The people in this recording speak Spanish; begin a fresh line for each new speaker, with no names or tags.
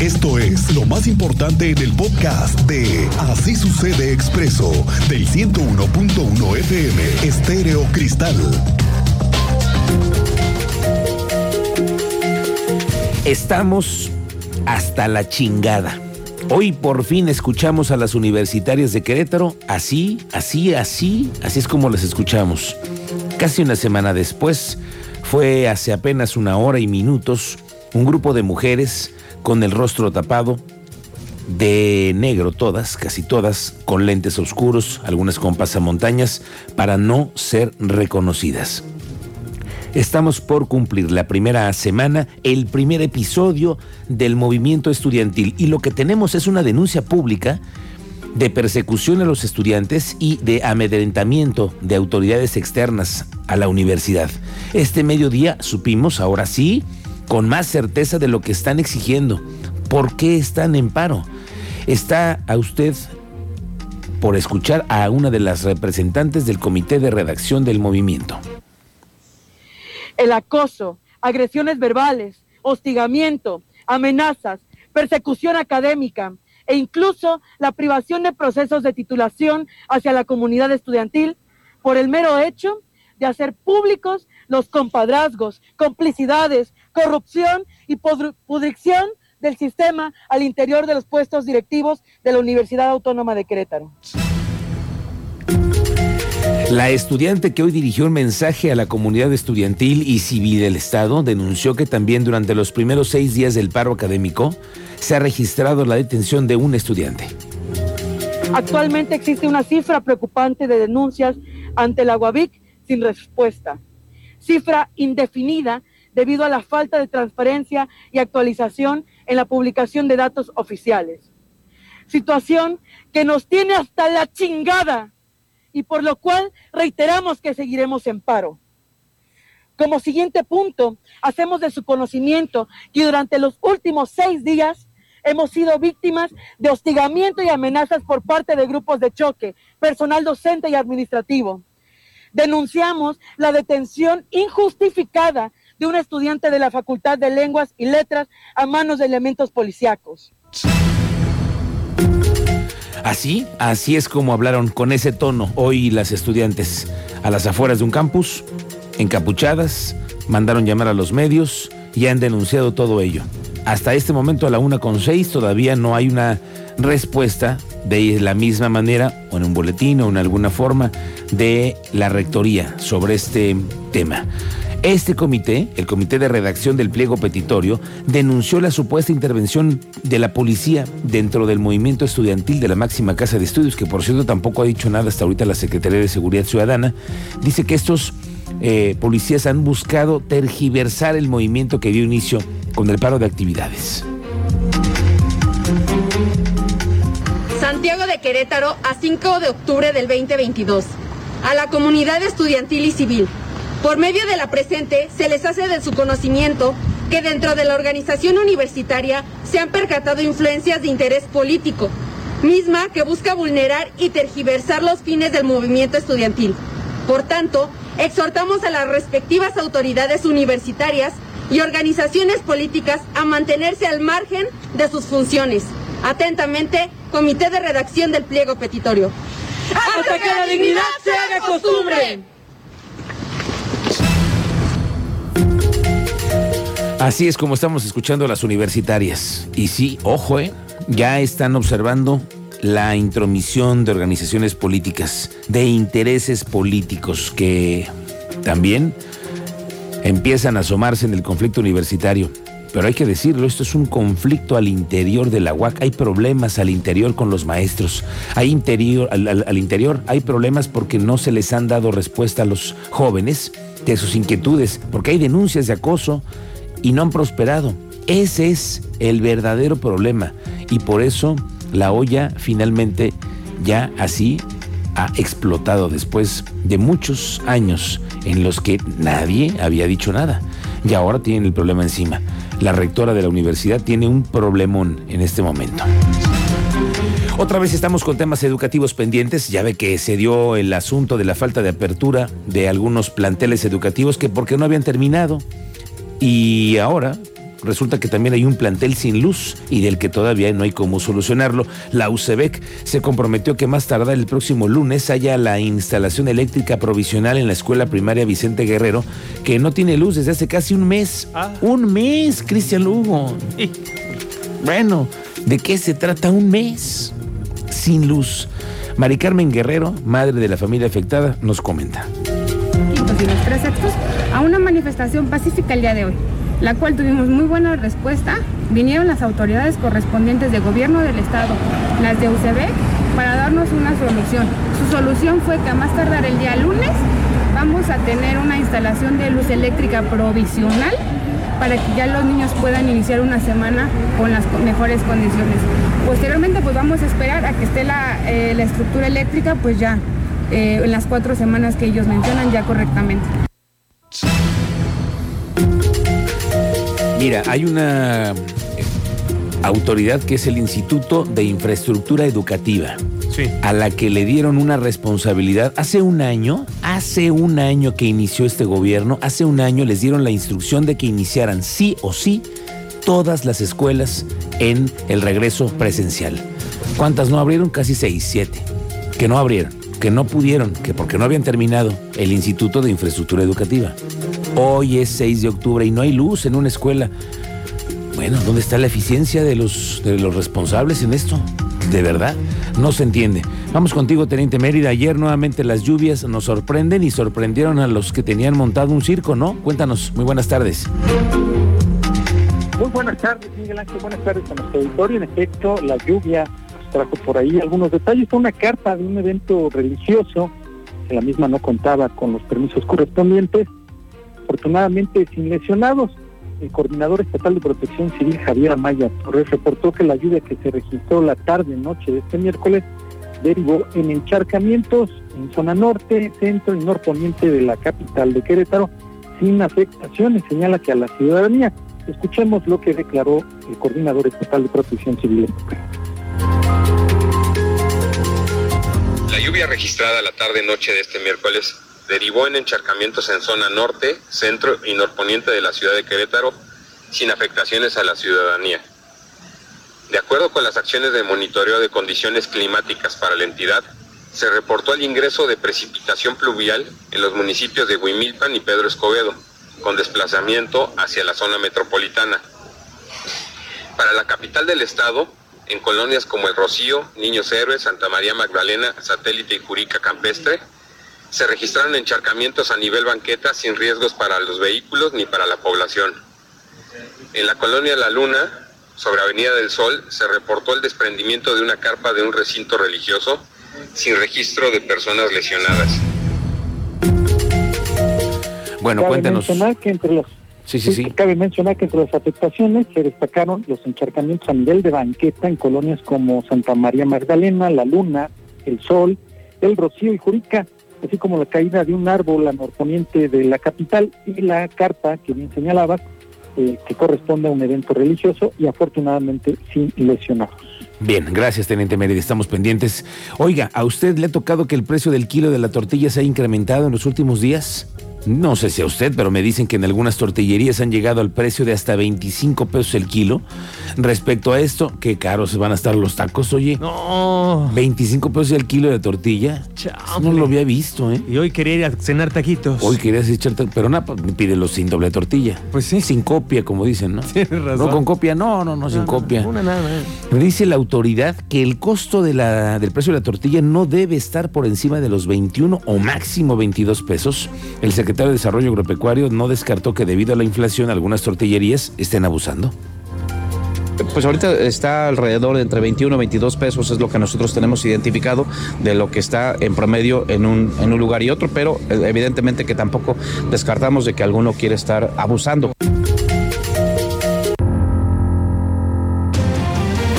Esto es lo más importante en el podcast de Así sucede expreso del 101.1 FM Estéreo Cristal.
Estamos hasta la chingada. Hoy por fin escuchamos a las universitarias de Querétaro, así, así, así, así es como las escuchamos. Casi una semana después, fue hace apenas una hora y minutos, un grupo de mujeres con el rostro tapado, de negro todas, casi todas, con lentes oscuros, algunas con pasamontañas, para no ser reconocidas. Estamos por cumplir la primera semana, el primer episodio del movimiento estudiantil y lo que tenemos es una denuncia pública de persecución a los estudiantes y de amedrentamiento de autoridades externas a la universidad. Este mediodía supimos, ahora sí, con más certeza de lo que están exigiendo. ¿Por qué están en paro? Está a usted por escuchar a una de las representantes del comité de redacción del movimiento
el acoso, agresiones verbales, hostigamiento, amenazas, persecución académica e incluso la privación de procesos de titulación hacia la comunidad estudiantil por el mero hecho de hacer públicos los compadrazgos, complicidades, corrupción y pudrición del sistema al interior de los puestos directivos de la Universidad Autónoma de Querétaro.
La estudiante que hoy dirigió un mensaje a la comunidad estudiantil y civil del Estado denunció que también durante los primeros seis días del paro académico se ha registrado la detención de un estudiante.
Actualmente existe una cifra preocupante de denuncias ante la UABIC sin respuesta. Cifra indefinida debido a la falta de transparencia y actualización en la publicación de datos oficiales. Situación que nos tiene hasta la chingada y por lo cual reiteramos que seguiremos en paro. Como siguiente punto, hacemos de su conocimiento que durante los últimos seis días hemos sido víctimas de hostigamiento y amenazas por parte de grupos de choque, personal docente y administrativo. Denunciamos la detención injustificada de un estudiante de la Facultad de Lenguas y Letras a manos de elementos policíacos.
Así, así es como hablaron con ese tono hoy las estudiantes a las afueras de un campus, encapuchadas, mandaron llamar a los medios y han denunciado todo ello. Hasta este momento a la una con seis todavía no hay una respuesta de la misma manera o en un boletín o en alguna forma de la rectoría sobre este tema. Este comité, el comité de redacción del pliego petitorio, denunció la supuesta intervención de la policía dentro del movimiento estudiantil de la máxima casa de estudios, que por cierto tampoco ha dicho nada hasta ahorita la Secretaría de Seguridad Ciudadana. Dice que estos eh, policías han buscado tergiversar el movimiento que dio inicio con el paro de actividades.
Santiago de Querétaro a 5 de octubre del 2022. A la comunidad estudiantil y civil por medio de la presente, se les hace de su conocimiento que dentro de la organización universitaria se han percatado influencias de interés político, misma que busca vulnerar y tergiversar los fines del movimiento estudiantil. Por tanto, exhortamos a las respectivas autoridades universitarias y organizaciones políticas a mantenerse al margen de sus funciones. Atentamente, Comité de Redacción del Pliego Petitorio.
¡Hasta que la dignidad se haga costumbre!
Así es como estamos escuchando las universitarias. Y sí, ojo, ¿eh? ya están observando la intromisión de organizaciones políticas, de intereses políticos que también empiezan a asomarse en el conflicto universitario. Pero hay que decirlo, esto es un conflicto al interior de la UAC. Hay problemas al interior con los maestros. Hay interior, al interior hay problemas porque no se les han dado respuesta a los jóvenes de sus inquietudes, porque hay denuncias de acoso, y no han prosperado. Ese es el verdadero problema y por eso la olla finalmente ya así ha explotado después de muchos años en los que nadie había dicho nada. Y ahora tienen el problema encima. La rectora de la universidad tiene un problemón en este momento. Otra vez estamos con temas educativos pendientes. Ya ve que se dio el asunto de la falta de apertura de algunos planteles educativos que porque no habían terminado y ahora, resulta que también hay un plantel sin luz y del que todavía no hay cómo solucionarlo. La UCEBEC se comprometió que más tardar el próximo lunes haya la instalación eléctrica provisional en la escuela primaria Vicente Guerrero, que no tiene luz desde hace casi un mes.
Ah.
Un mes, Cristian Lugo. Bueno, ¿de qué se trata un mes sin luz? Mari Carmen Guerrero, madre de la familia afectada, nos comenta.
Quintos y los tres sextos a una manifestación pacífica el día de hoy, la cual tuvimos muy buena respuesta. Vinieron las autoridades correspondientes de gobierno del estado, las de UCB, para darnos una solución. Su solución fue que a más tardar el día lunes vamos a tener una instalación de luz eléctrica provisional para que ya los niños puedan iniciar una semana con las mejores condiciones. Posteriormente pues vamos a esperar a que esté la, eh, la estructura eléctrica pues ya eh, en las cuatro semanas que ellos mencionan ya correctamente.
Mira, hay una eh, autoridad que es el Instituto de Infraestructura Educativa,
Sí.
a la que le dieron una responsabilidad hace un año, hace un año que inició este gobierno, hace un año les dieron la instrucción de que iniciaran sí o sí todas las escuelas en el regreso presencial. ¿Cuántas no abrieron? Casi seis, siete. Que no abrieron, que no pudieron, que porque no habían terminado el Instituto de Infraestructura Educativa. Hoy es 6 de octubre y no hay luz en una escuela. Bueno, ¿dónde está la eficiencia de los, de los responsables en esto? De verdad, no se entiende. Vamos contigo, Teniente Mérida. Ayer nuevamente las lluvias nos sorprenden y sorprendieron a los que tenían montado un circo, ¿no? Cuéntanos, muy buenas tardes.
Muy buenas tardes, Miguel Ángel. Buenas tardes a nuestro auditorio. En efecto, la lluvia trajo por ahí algunos detalles. Una carta de un evento religioso, que la misma no contaba con los permisos correspondientes. Afortunadamente, sin lesionados. El coordinador estatal de protección civil, Javier Amaya Torres, reportó que la lluvia que se registró la tarde-noche de este miércoles derivó en encharcamientos en zona norte, centro y norponiente de la capital de Querétaro, sin afectaciones. Señala que a la ciudadanía Escuchemos lo que declaró el coordinador estatal de protección civil.
Registrada la tarde-noche de este miércoles derivó en encharcamientos en zona norte, centro y norponiente de la ciudad de Querétaro, sin afectaciones a la ciudadanía. De acuerdo con las acciones de monitoreo de condiciones climáticas para la entidad, se reportó el ingreso de precipitación pluvial en los municipios de Huimilpan y Pedro Escobedo, con desplazamiento hacia la zona metropolitana. Para la capital del estado, en colonias como El Rocío, Niños Héroes, Santa María Magdalena, Satélite y Jurica Campestre, se registraron encharcamientos a nivel banqueta sin riesgos para los vehículos ni para la población. En la colonia La Luna, sobre Avenida del Sol, se reportó el desprendimiento de una carpa de un recinto religioso sin registro de personas lesionadas.
Bueno,
cabe
cuéntanos.
mencionar que entre los
Sí, sí, sí.
Cabe mencionar que entre las afectaciones se destacaron los encharcamientos a nivel de banqueta en colonias como Santa María Magdalena, La Luna, El Sol, El Rocío y Jurica, así como la caída de un árbol al norponiente de la capital y la carta que bien señalabas, eh, que corresponde a un evento religioso y afortunadamente sin lesionados.
Bien, gracias, Teniente Mérida. Estamos pendientes. Oiga, ¿a usted le ha tocado que el precio del kilo de la tortilla se ha incrementado en los últimos días? No sé si a usted, pero me dicen que en algunas tortillerías han llegado al precio de hasta 25 pesos el kilo. Respecto a esto, qué caros van a estar los tacos, oye.
No.
25 pesos el kilo de tortilla.
Chao,
Eso no lo había visto, ¿eh?
Y hoy quería ir a cenar taquitos.
Hoy querías echarte, pero nada, pues, pídelo sin doble tortilla.
Pues sí.
Sin copia, como dicen, ¿no?
Tienes razón.
No con copia, no, no, no, sin
No,
copia.
Una nada
dice la autoridad que el costo de la, del precio de la tortilla no debe estar por encima de los 21 o máximo 22 pesos. El secretario de Desarrollo Agropecuario no descartó que debido a la inflación algunas tortillerías estén abusando.
Pues ahorita está alrededor de entre 21 y 22 pesos, es lo que nosotros tenemos identificado de lo que está en promedio en un, en un lugar y otro, pero eh, evidentemente que tampoco descartamos de que alguno quiere estar abusando.